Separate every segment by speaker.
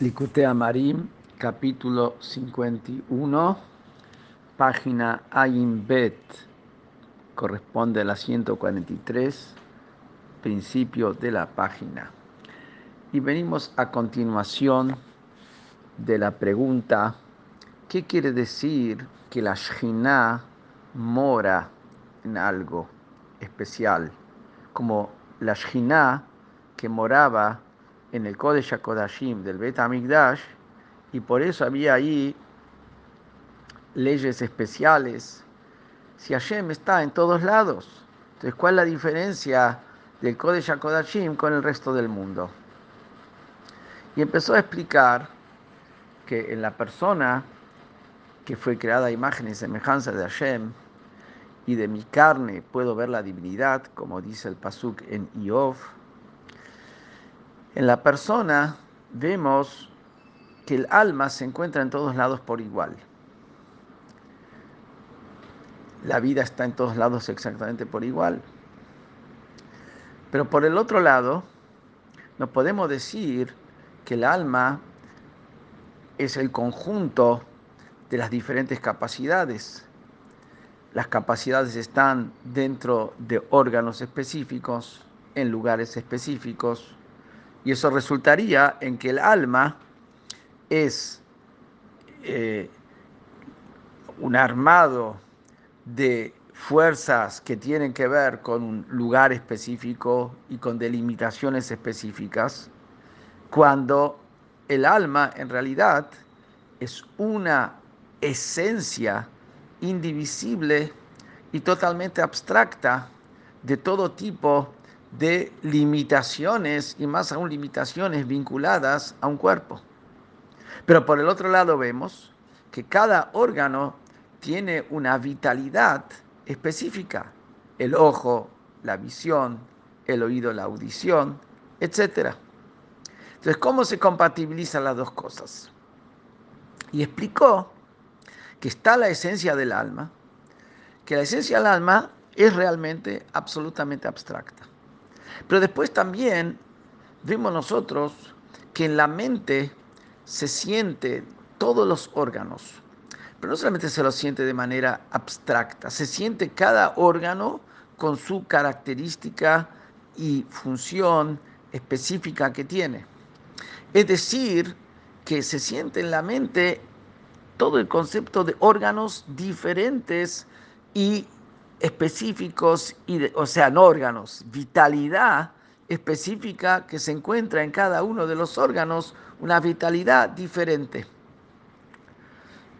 Speaker 1: Likutei Amarim, capítulo 51, página Ayin Bet, corresponde a la 143, principio de la página. Y venimos a continuación de la pregunta, ¿qué quiere decir que la Shina mora en algo especial? Como la Shina que moraba en el Kodesh HaKodashim del Bet HaMikdash y por eso había ahí leyes especiales. Si Hashem está en todos lados, entonces ¿cuál es la diferencia del Kodesh HaKodashim con el resto del mundo? Y empezó a explicar que en la persona que fue creada a imagen y semejanza de Hashem, y de mi carne puedo ver la divinidad, como dice el Pasuk en Iov, en la persona vemos que el alma se encuentra en todos lados por igual. La vida está en todos lados exactamente por igual. Pero por el otro lado, no podemos decir que el alma es el conjunto de las diferentes capacidades. Las capacidades están dentro de órganos específicos, en lugares específicos, y eso resultaría en que el alma es eh, un armado de fuerzas que tienen que ver con un lugar específico y con delimitaciones específicas, cuando el alma en realidad es una esencia indivisible y totalmente abstracta de todo tipo de limitaciones y más aún limitaciones vinculadas a un cuerpo. Pero por el otro lado vemos que cada órgano tiene una vitalidad específica. El ojo, la visión, el oído, la audición, etc. Entonces, ¿cómo se compatibilizan las dos cosas? Y explicó que está la esencia del alma, que la esencia del alma es realmente absolutamente abstracta. Pero después también vemos nosotros que en la mente se siente todos los órganos, pero no solamente se lo siente de manera abstracta, se siente cada órgano con su característica y función específica que tiene. Es decir, que se siente en la mente todo el concepto de órganos diferentes y específicos, o sea, no órganos, vitalidad específica que se encuentra en cada uno de los órganos, una vitalidad diferente.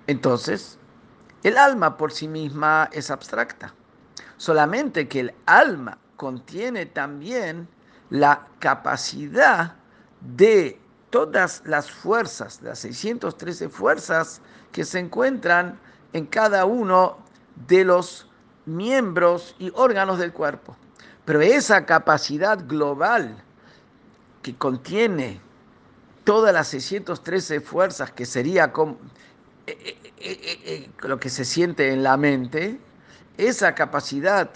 Speaker 1: Entonces, el alma por sí misma es abstracta, solamente que el alma contiene también la capacidad de todas las fuerzas, las 613 fuerzas que se encuentran en cada uno de los miembros y órganos del cuerpo. Pero esa capacidad global que contiene todas las 613 fuerzas, que sería eh, eh, eh, lo que se siente en la mente, esa capacidad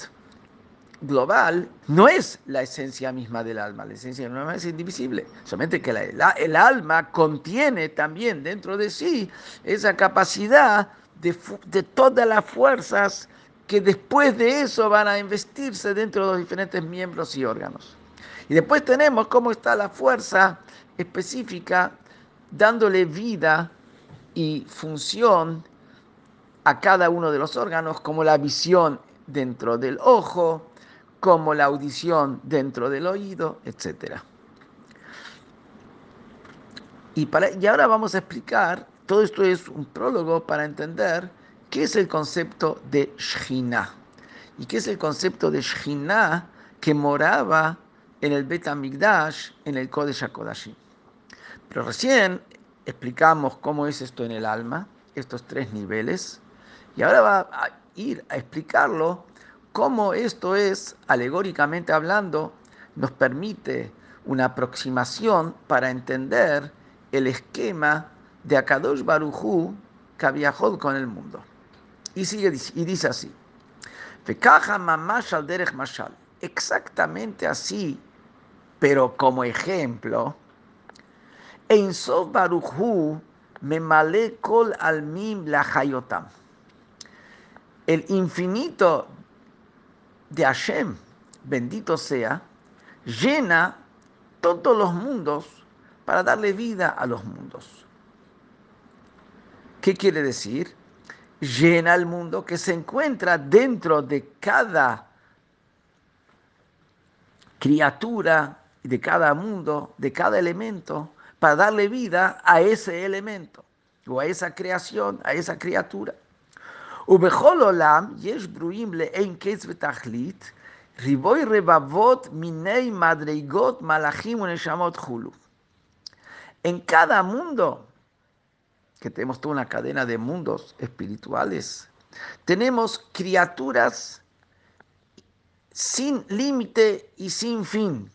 Speaker 1: global no es la esencia misma del alma. La esencia del alma es indivisible. Solamente que el alma contiene también dentro de sí esa capacidad de todas las fuerzas que después de eso van a investirse dentro de los diferentes miembros y órganos. Y después tenemos cómo está la fuerza específica dándole vida y función a cada uno de los órganos, como la visión dentro del ojo, como la audición dentro del oído, etc. Y, para, y ahora vamos a explicar, todo esto es un prólogo para entender ¿Qué es el concepto de Shina? ¿Y qué es el concepto de Shina que moraba en el Bet HaMikdash, en el Kodesh HaKodashim? Pero recién explicamos cómo es esto en el alma, estos tres niveles, y ahora va a ir a explicarlo cómo esto es, alegóricamente hablando, nos permite una aproximación para entender el esquema de Akadosh Barujú que viajó con el mundo. Y, sigue, y dice así, exactamente así, pero como ejemplo, Ein Sof me male kol almim la hayotam. El infinito de Hashem, bendito sea, llena todos los mundos para darle vida a los mundos. ¿Qué quiere decir? Llena el mundo que se encuentra dentro de cada criatura, de cada mundo, de cada elemento, para darle vida a ese elemento o a esa creación, a esa criatura. ובכל עולם יש ברואים לאין קץ ותכלית, ריבוי רבבות מיני מדרגות, מלאכים ונשמות חולו. En cada mundo, que tenemos toda una cadena de mundos espirituales, tenemos criaturas sin límite y sin fin.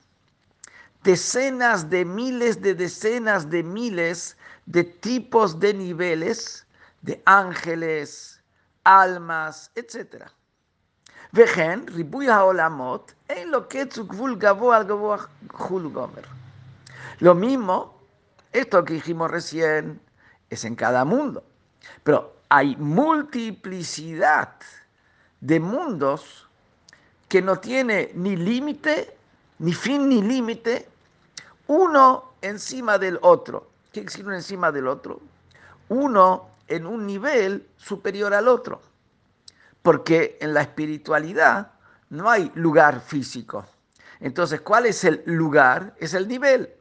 Speaker 1: Decenas de miles de decenas de miles de tipos de niveles de ángeles, almas, etc. וכן, ריבוי העולמות, אין לו קץ וגבול גבוה על גבוה חול גומר. Lo mismo, esto que dijimos recién, es en cada mundo. Pero hay multiplicidad de mundos que no tiene ni límite, ni fin ni límite, uno encima del otro. ¿Qué decir uno encima del otro? Uno en un nivel superior al otro. Porque en la espiritualidad no hay lugar físico. Entonces, ¿cuál es el lugar? Es el nivel.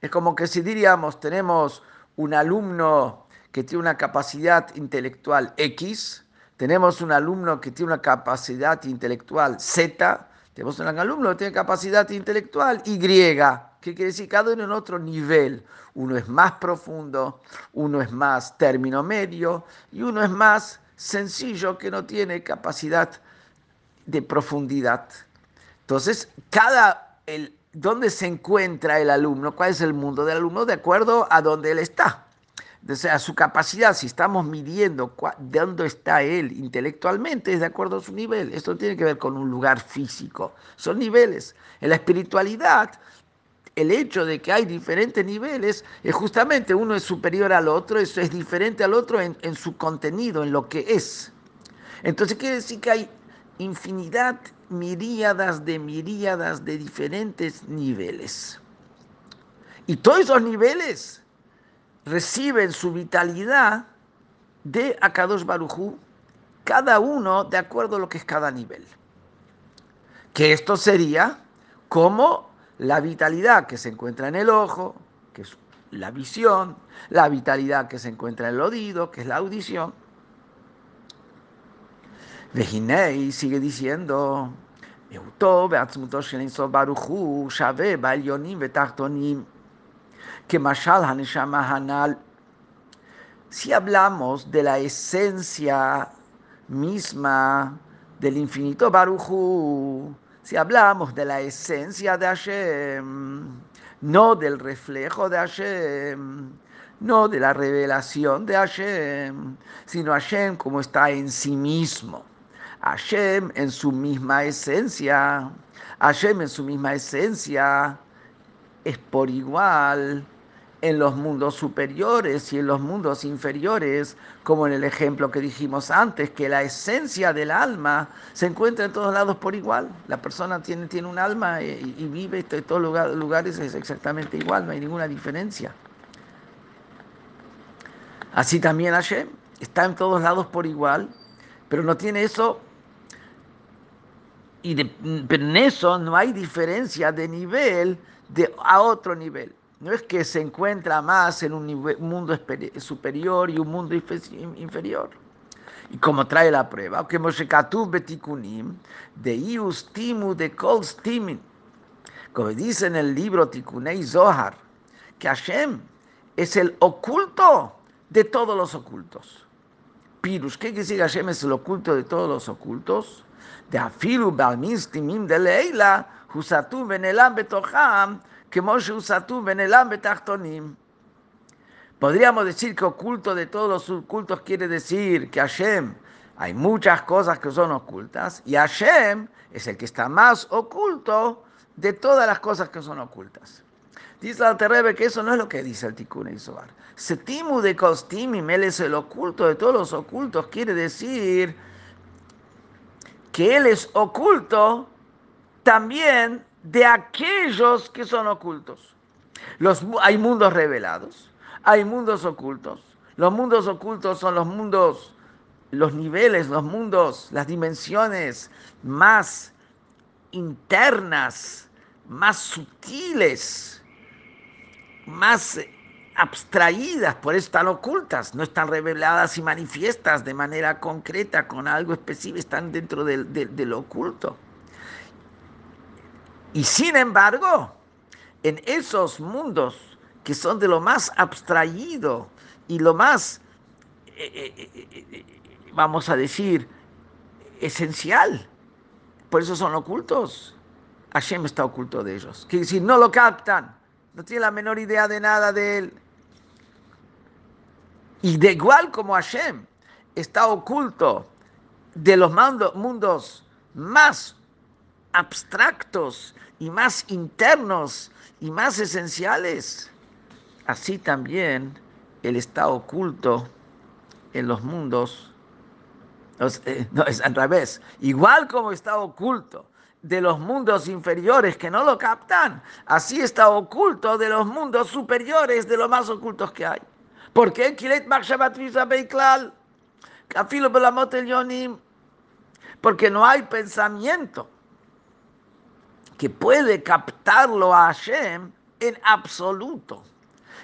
Speaker 1: Es como que si diríamos, tenemos un alumno que tiene una capacidad intelectual X, tenemos un alumno que tiene una capacidad intelectual Z, tenemos un alumno que tiene capacidad intelectual Y, que quiere decir cada uno en otro nivel. Uno es más profundo, uno es más término medio y uno es más sencillo que no tiene capacidad de profundidad. Entonces, cada el, ¿dónde se encuentra el alumno? ¿Cuál es el mundo del alumno? De acuerdo a dónde él está. O sea, su capacidad, si estamos midiendo dónde está él intelectualmente, es de acuerdo a su nivel. Esto tiene que ver con un lugar físico. Son niveles. En la espiritualidad, el hecho de que hay diferentes niveles es justamente uno es superior al otro, eso es diferente al otro en, en su contenido, en lo que es. Entonces quiere decir que hay infinidad, miríadas de miríadas de diferentes niveles. Y todos esos niveles reciben su vitalidad de Akadosh Barujú, cada uno de acuerdo a lo que es cada nivel. Que esto sería como la vitalidad que se encuentra en el ojo, que es la visión, la vitalidad que se encuentra en el oído, que es la audición. Vehinei sigue diciendo, si hablamos de la esencia misma del infinito Baruchu, si hablamos de la esencia de Hashem, no del reflejo de Hashem, no de la revelación de Hashem, sino Hashem como está en sí mismo. Hashem en su misma esencia, Hashem en su misma esencia es por igual en los mundos superiores y en los mundos inferiores, como en el ejemplo que dijimos antes, que la esencia del alma se encuentra en todos lados por igual. La persona tiene, tiene un alma y, vive en todos los lugares es exactamente igual, no hay ninguna diferencia. Así también Hashem está en todos lados por igual, pero no tiene eso, y pero en eso no hay diferencia de nivel de, a otro nivel. No es que se encuentra más en un mundo superior y un mundo inferior. Y como trae la prueba, que Betikunim, de Ius Timu de Kol Stimin, como dice en el libro Tikunei Zohar, que Hashem es el oculto de todos los ocultos. Pirus, ¿qué quiere decir Hashem es el oculto de todos los ocultos? De Afilu Balmistimim de Leila, Husatu Benelam Betoham, que Moshe Usatu Benelam Betachtonim. Podríamos decir que oculto de todos los ocultos quiere decir que Hashem hay muchas cosas que son ocultas y Hashem es el que está más oculto de todas las cosas que son ocultas. Dice el Terrebe que eso no es lo que dice el Tikkun Isobar. Setimu de Kostimim, él es el oculto de todos los ocultos, quiere decir que él es oculto también de aquellos que son ocultos. Los, hay mundos revelados, hay mundos ocultos. Los mundos ocultos son los mundos, los niveles, los mundos, las dimensiones más internas, más sutiles, más abstraídas, por eso están ocultas, no están reveladas y manifiestas de manera concreta con algo específico, están dentro del, del oculto. Y sin embargo, en esos mundos que son de lo más abstraído y lo más, eh, eh, eh, vamos a decir, esencial, por eso son ocultos. Hashem está oculto de ellos. Quiere decir, no lo captan, no tienen la menor idea de nada de él. Y de igual como Hashem está oculto de los mundos más abstractos y más internos y más esenciales, así también Él está oculto en los mundos. Eh, no, es al revés. Igual como está oculto de los mundos inferiores que no lo captan, así está oculto de los mundos superiores, de los más ocultos que hay. ¿Por qué? Porque no hay pensamiento que puede captarlo a Hashem en absoluto,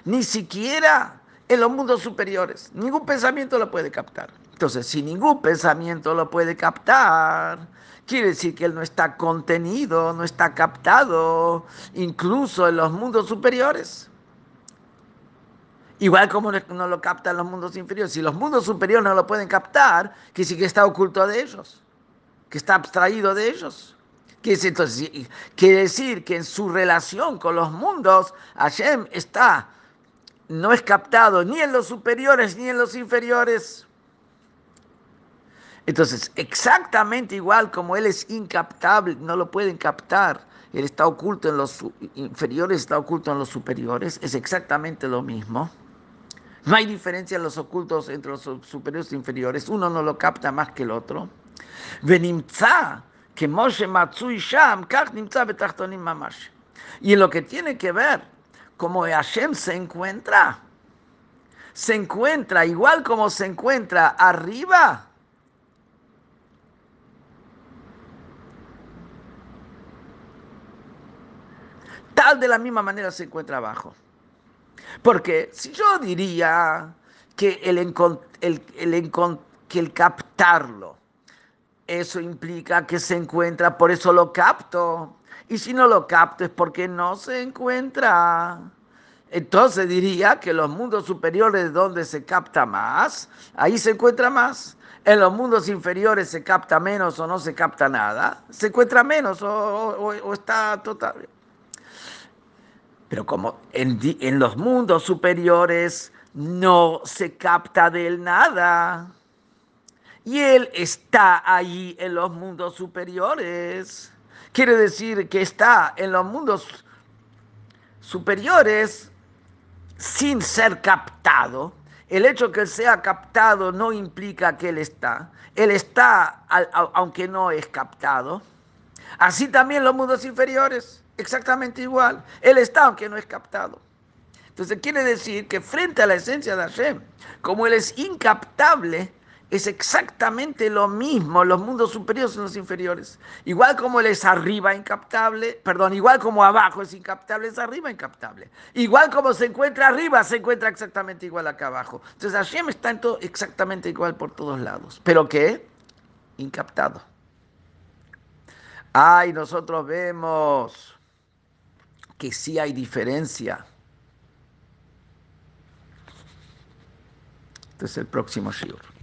Speaker 1: ni siquiera en los mundos superiores. Ningún pensamiento lo puede captar. Entonces, si ningún pensamiento lo puede captar, quiere decir que él no está contenido, no está captado, incluso en los mundos superiores. Igual como no lo captan los mundos inferiores. Si los mundos superiores no lo pueden captar, quiere decir que está oculto de ellos, que está abstraído de ellos. Entonces, quiere decir que en su relación con los mundos, Hashem está, no es captado ni en los superiores ni en los inferiores. Entonces, exactamente igual como Él es incaptable, no lo pueden captar, Él está oculto en los inferiores, está oculto en los superiores, es exactamente lo mismo. No hay diferencia en los ocultos entre los superiores e inferiores, uno no lo capta más que el otro. Y en lo que tiene que ver, como Hashem se encuentra, se encuentra igual como se encuentra arriba. De la misma manera se encuentra abajo. Porque si yo diría que el, el, el, que el captarlo, eso implica que se encuentra, por eso lo capto. Y si no lo capto es porque no se encuentra. Entonces diría que los mundos superiores donde se capta más, ahí se encuentra más. En los mundos inferiores se capta menos o no se capta nada. Se encuentra menos o, está total. Pero como en, los mundos superiores no se capta del nada y Él está ahí en los mundos superiores. Quiere decir que está en los mundos superiores sin ser captado. El hecho que Él sea captado no implica que Él está. Él está aunque no es captado. Así también los mundos inferiores, exactamente igual. Él está aunque no es captado. Entonces quiere decir que frente a la esencia de Hashem, como Él es incaptable, es exactamente lo mismo los mundos superiores y los inferiores. Igual como él es arriba incaptable, perdón, igual como abajo es incaptable, es arriba incaptable. Igual como se encuentra arriba, se encuentra exactamente igual acá abajo. Entonces Hashem está todo, exactamente igual por todos lados. ¿Pero qué? Incaptado. Ay, nosotros vemos que sí hay diferencia. Este es el próximo shiur.